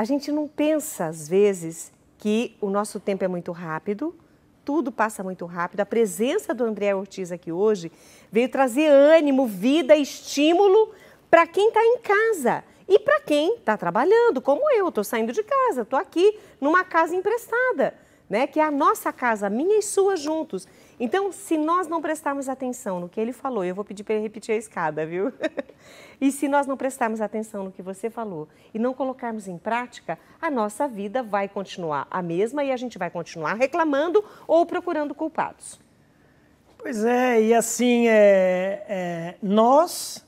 a gente não pensa, às vezes, que o nosso tempo é muito rápido, tudo passa muito rápido. A presença do André Ortiz aqui hoje veio trazer ânimo, vida, estímulo para quem está em casa e para quem está trabalhando, como eu. Estou saindo de casa, estou aqui numa casa emprestada né? Que é a nossa casa, minha e sua juntos. Então, se nós não prestarmos atenção no que ele falou, eu vou pedir para ele repetir a escada, viu? e se nós não prestarmos atenção no que você falou e não colocarmos em prática, a nossa vida vai continuar a mesma e a gente vai continuar reclamando ou procurando culpados. Pois é, e assim, é, é nós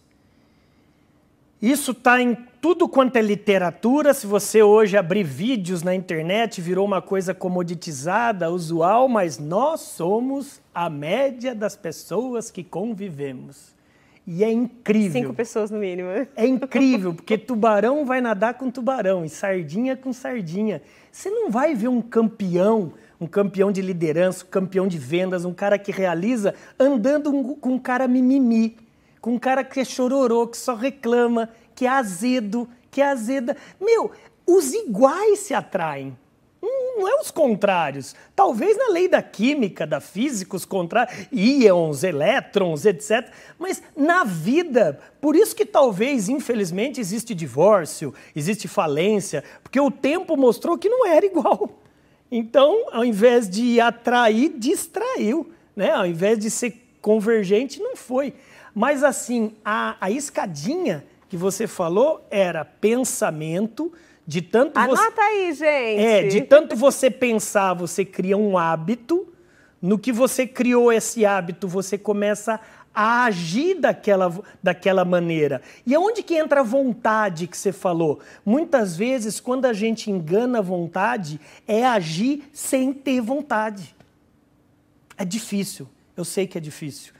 isso está em tudo quanto é literatura. Se você hoje abrir vídeos na internet, virou uma coisa comoditizada, usual, mas nós somos a média das pessoas que convivemos. E é incrível. Cinco pessoas no mínimo. É incrível, porque tubarão vai nadar com tubarão e sardinha com sardinha. Você não vai ver um campeão, um campeão de liderança, um campeão de vendas, um cara que realiza andando com um cara mimimi com um cara que é chororô, que só reclama, que é azedo, que é azeda. Meu, os iguais se atraem. Não é os contrários. Talvez na lei da química, da física, os contrários, íons, elétrons, etc. Mas na vida, por isso que talvez, infelizmente, existe divórcio, existe falência, porque o tempo mostrou que não era igual. Então, ao invés de atrair, distraiu. Né? Ao invés de ser convergente, não foi. Mas assim, a, a escadinha que você falou era pensamento, de tanto Anota você... aí, gente! É, de tanto você pensar, você cria um hábito, no que você criou esse hábito, você começa a agir daquela, daquela maneira. E aonde que entra a vontade que você falou? Muitas vezes, quando a gente engana a vontade, é agir sem ter vontade. É difícil, eu sei que é difícil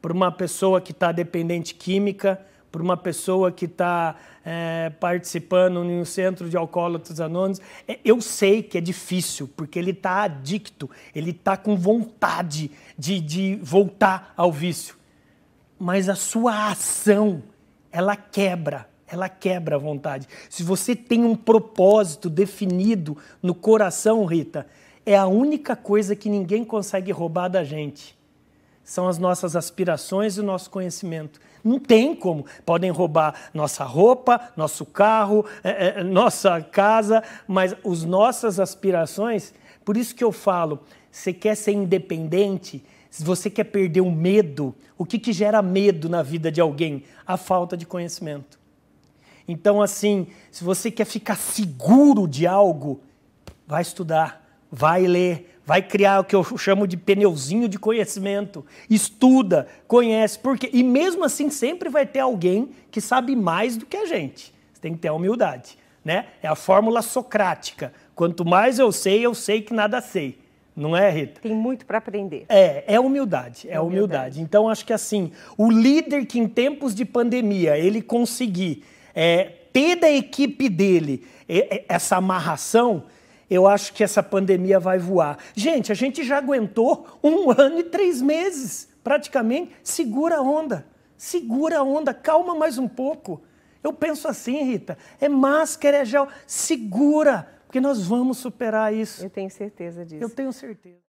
para uma pessoa que está dependente química, para uma pessoa que está é, participando um centro de alcoólatras anônimos. É, eu sei que é difícil, porque ele está adicto, ele está com vontade de, de voltar ao vício. Mas a sua ação, ela quebra, ela quebra a vontade. Se você tem um propósito definido no coração, Rita, é a única coisa que ninguém consegue roubar da gente são as nossas aspirações e o nosso conhecimento. Não tem como. Podem roubar nossa roupa, nosso carro, é, é, nossa casa, mas as nossas aspirações. Por isso que eu falo: você quer ser independente, se você quer perder o medo, o que, que gera medo na vida de alguém? A falta de conhecimento. Então, assim, se você quer ficar seguro de algo, vai estudar, vai ler, vai criar o que eu chamo de pneuzinho de conhecimento. Estuda, conhece, porque e mesmo assim sempre vai ter alguém que sabe mais do que a gente. Você tem que ter a humildade, né? É a fórmula socrática. Quanto mais eu sei, eu sei que nada sei. Não é, Rita? Tem muito para aprender. É, é humildade, é, é humildade. humildade. Então acho que assim, o líder que em tempos de pandemia ele conseguir é, ter da equipe dele essa amarração, eu acho que essa pandemia vai voar. Gente, a gente já aguentou um ano e três meses, praticamente. Segura a onda, segura a onda, calma mais um pouco. Eu penso assim, Rita, é máscara, é gel, segura, porque nós vamos superar isso. Eu tenho certeza disso. Eu tenho certeza.